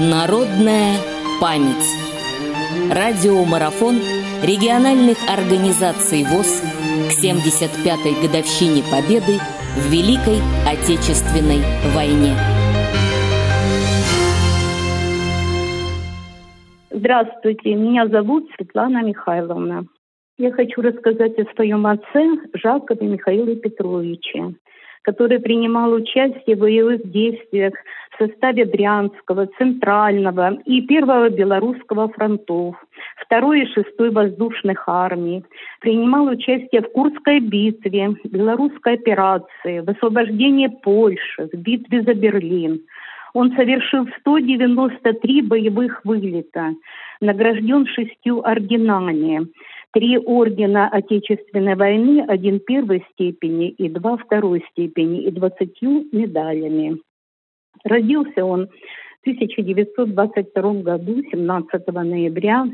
Народная память. Радиомарафон региональных организаций ВОЗ к 75-й годовщине Победы в Великой Отечественной войне. Здравствуйте, меня зовут Светлана Михайловна. Я хочу рассказать о своем отце Жакове Михаиле Петровиче который принимал участие в боевых действиях в составе Брянского, Центрального и Первого Белорусского фронтов, Второй и Шестой воздушных армий, принимал участие в Курской битве, Белорусской операции, в освобождении Польши, в битве за Берлин. Он совершил 193 боевых вылета, награжден шестью орденами три ордена Отечественной войны, один первой степени и два второй степени, и двадцатью медалями. Родился он в 1922 году, 17 ноября,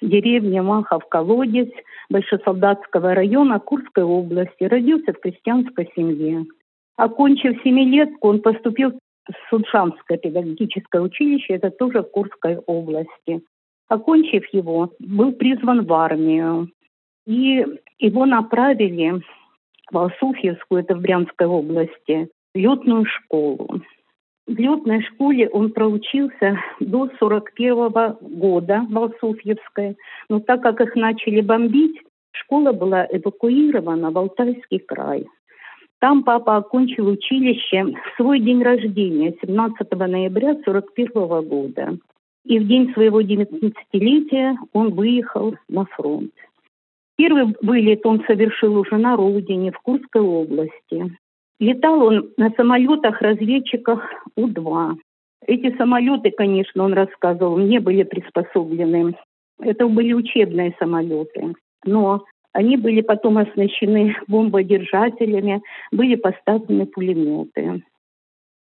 в деревне Махов-Колодец Большесолдатского района Курской области. Родился в крестьянской семье. Окончив семилетку, он поступил в Судшанское педагогическое училище, это тоже в Курской области. Окончив его, был призван в армию. И его направили в Алсуфьевскую, это в Брянской области, летную школу. В летной школе он проучился до 41 года в Алсуфьевской. Но так как их начали бомбить, школа была эвакуирована в Алтайский край. Там папа окончил училище в свой день рождения, 17 ноября 1941 года. И в день своего 19-летия он выехал на фронт. Первый вылет он совершил уже на родине, в Курской области. Летал он на самолетах-разведчиках У-2. Эти самолеты, конечно, он рассказывал, не были приспособлены. Это были учебные самолеты. Но они были потом оснащены бомбодержателями, были поставлены пулеметы.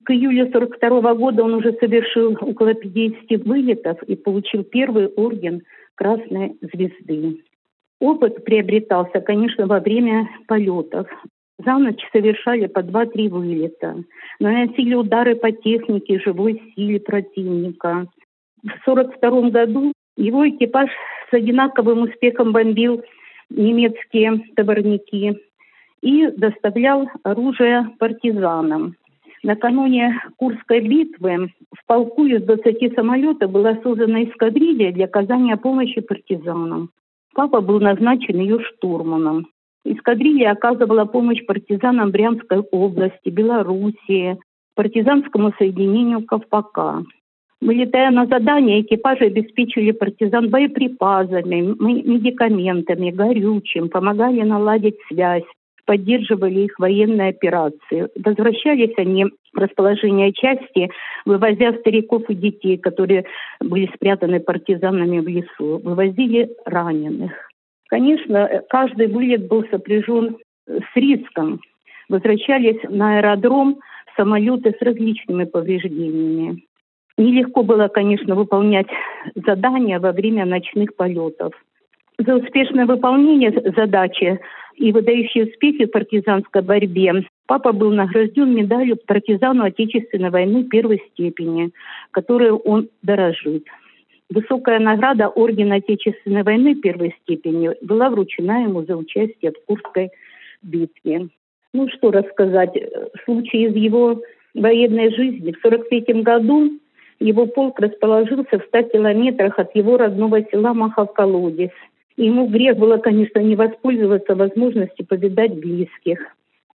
К июлю 42 года он уже совершил около 50 вылетов и получил первый орден Красной Звезды. Опыт приобретался, конечно, во время полетов. За ночь совершали по 2-3 вылета. Наносили удары по технике, живой силе противника. В 1942 году его экипаж с одинаковым успехом бомбил немецкие товарники и доставлял оружие партизанам. Накануне Курской битвы в полку из 20 самолетов была создана эскадрилья для оказания помощи партизанам. Папа был назначен ее штурманом. Эскадрилья оказывала помощь партизанам Брянской области, Белоруссии, партизанскому соединению Ковпака. Вылетая на задание, экипажи обеспечили партизан боеприпасами, медикаментами, горючим, помогали наладить связь, поддерживали их военные операции. Возвращались они в расположение части, вывозя стариков и детей, которые были спрятаны партизанами в лесу. Вывозили раненых. Конечно, каждый вылет был сопряжен с риском. Возвращались на аэродром самолеты с различными повреждениями. Нелегко было, конечно, выполнять задания во время ночных полетов. За успешное выполнение задачи и выдающие успехи в партизанской борьбе папа был награжден медалью партизану Отечественной войны первой степени, которую он дорожит. Высокая награда Ордена Отечественной войны первой степени была вручена ему за участие в Курской битве. Ну что рассказать, случай из его военной жизни. В 1943 году его полк расположился в 100 километрах от его родного села Махов-Колодец – Ему грех было, конечно, не воспользоваться возможностью повидать близких.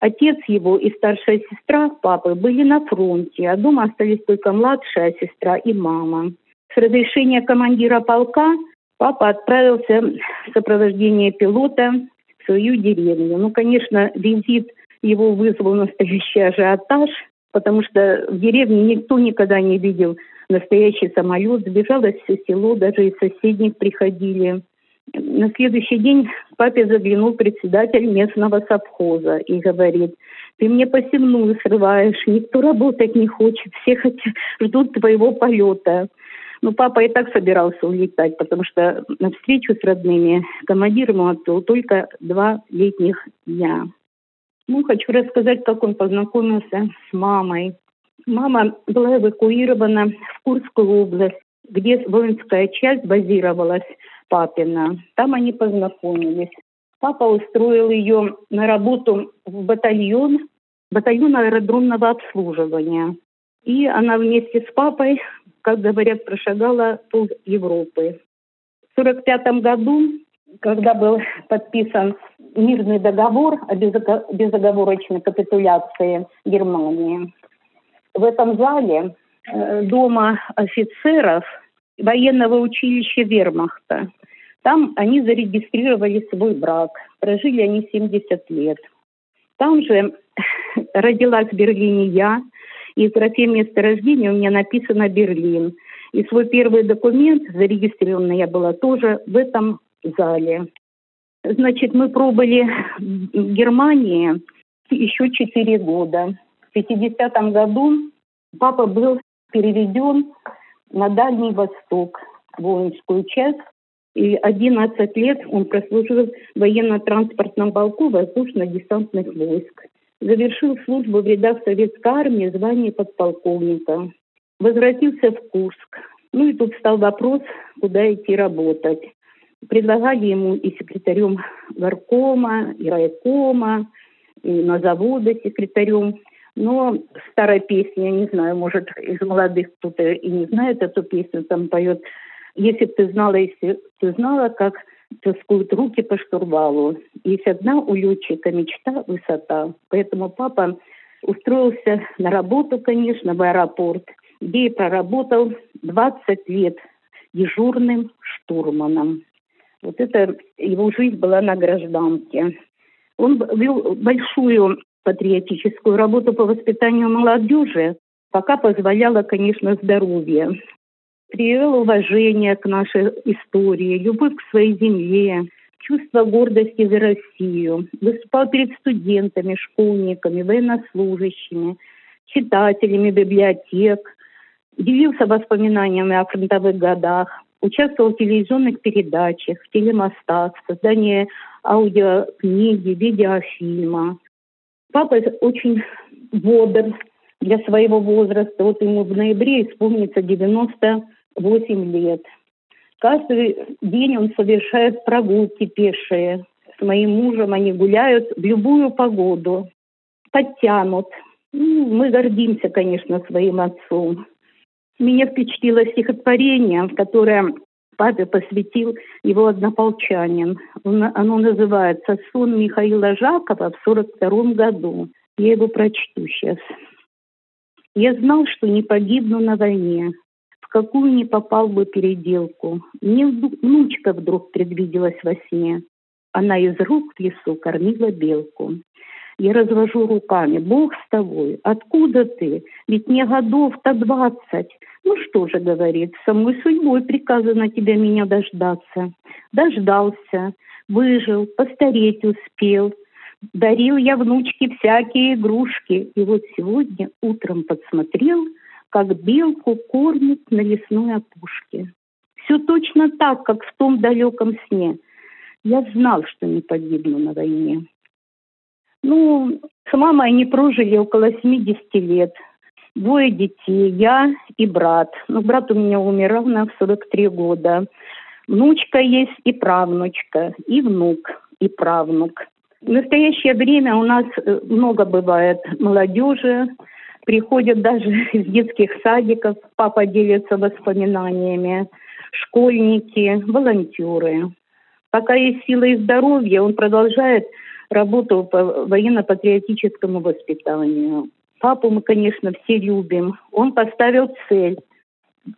Отец его и старшая сестра папы были на фронте, а дома остались только младшая сестра и мама. С разрешения командира полка папа отправился в сопровождение пилота в свою деревню. Ну, конечно, визит его вызвал настоящий ажиотаж, потому что в деревне никто никогда не видел настоящий самолет. Сбежалось все село, даже из соседних приходили. На следующий день папе заглянул председатель местного совхоза и говорит, ты мне посевную срываешь, никто работать не хочет, все хотят, ждут твоего полета. Ну, папа и так собирался улетать, потому что на встречу с родными командир ему отвел только два летних дня. Ну, хочу рассказать, как он познакомился с мамой. Мама была эвакуирована в Курскую область, где воинская часть базировалась папина. Там они познакомились. Папа устроил ее на работу в батальон, батальон аэродромного обслуживания. И она вместе с папой, как говорят, прошагала пол Европы. В 1945 году, когда был подписан мирный договор о безоговорочной капитуляции Германии, в этом зале э, дома офицеров военного училища Вермахта. Там они зарегистрировали свой брак. Прожили они 70 лет. Там же родилась в Берлине я, и в графе места рождения у меня написано Берлин. И свой первый документ, зарегистрированный я была тоже в этом зале. Значит, мы пробыли в Германии еще четыре года. В 50-м году папа был переведен на Дальний Восток, воинскую часть. И 11 лет он прослужил в военно-транспортном полку воздушно-десантных войск. Завершил службу в рядах советской армии звание подполковника. Возвратился в Курск. Ну и тут стал вопрос, куда идти работать. Предлагали ему и секретарем горкома, и райкома, и на заводы секретарем. Но старая песня, я не знаю, может, из молодых кто-то и не знает эту песню, там поет «Если бы ты знала, если ты знала, как тоскуют руки по штурвалу. Есть одна у летчика мечта – высота». Поэтому папа устроился на работу, конечно, в аэропорт, где и проработал 20 лет дежурным штурманом. Вот это его жизнь была на гражданке. Он вел большую патриотическую работу по воспитанию молодежи, пока позволяло, конечно, здоровье. Привел уважение к нашей истории, любовь к своей земле, чувство гордости за Россию. Выступал перед студентами, школьниками, военнослужащими, читателями библиотек. Делился воспоминаниями о фронтовых годах. Участвовал в телевизионных передачах, в телемостах, в создании аудиокниги, видеофильма. Папа очень бодр для своего возраста. Вот ему в ноябре исполнится 98 лет. Каждый день он совершает прогулки пешие. С моим мужем они гуляют в любую погоду. Подтянут. Ну, мы гордимся, конечно, своим отцом. Меня впечатлило стихотворение, которое папе посвятил его однополчанин. Оно называется «Сон Михаила Жакова в 42 году». Я его прочту сейчас. «Я знал, что не погибну на войне, какую не попал бы переделку. Мне внучка вдруг предвиделась во сне. Она из рук в лесу кормила белку. Я развожу руками. Бог с тобой. Откуда ты? Ведь мне годов-то двадцать. Ну что же, говорит, самой судьбой приказано тебя меня дождаться. Дождался, выжил, постареть успел. Дарил я внучке всякие игрушки. И вот сегодня утром подсмотрел, как белку кормит на лесной опушке. Все точно так, как в том далеком сне. Я знал, что не погибну на войне. Ну, с мамой они прожили около 70 лет. Двое детей, я и брат. Ну, брат у меня умер ровно в 43 года. Внучка есть и правнучка, и внук, и правнук. В настоящее время у нас э, много бывает молодежи, приходят даже из детских садиков, папа делится воспоминаниями, школьники, волонтеры. Пока есть сила и здоровье, он продолжает работал по военно-патриотическому воспитанию. Папу мы, конечно, все любим. Он поставил цель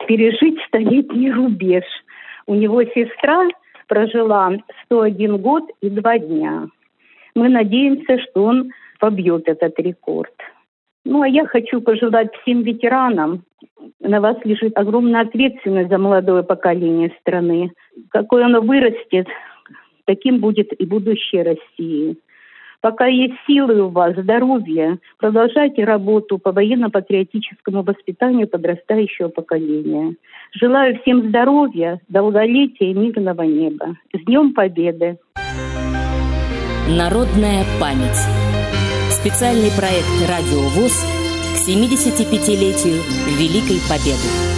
пережить столетний рубеж. У него сестра прожила 101 год и два дня. Мы надеемся, что он побьет этот рекорд. Ну, а я хочу пожелать всем ветеранам. На вас лежит огромная ответственность за молодое поколение страны. Какое оно вырастет, таким будет и будущее России. Пока есть силы у вас, здоровье, продолжайте работу по военно-патриотическому воспитанию подрастающего поколения. Желаю всем здоровья, долголетия и мирного неба. С Днем Победы! Народная память. Специальный проект «Радио ВОЗ» к 75-летию Великой Победы.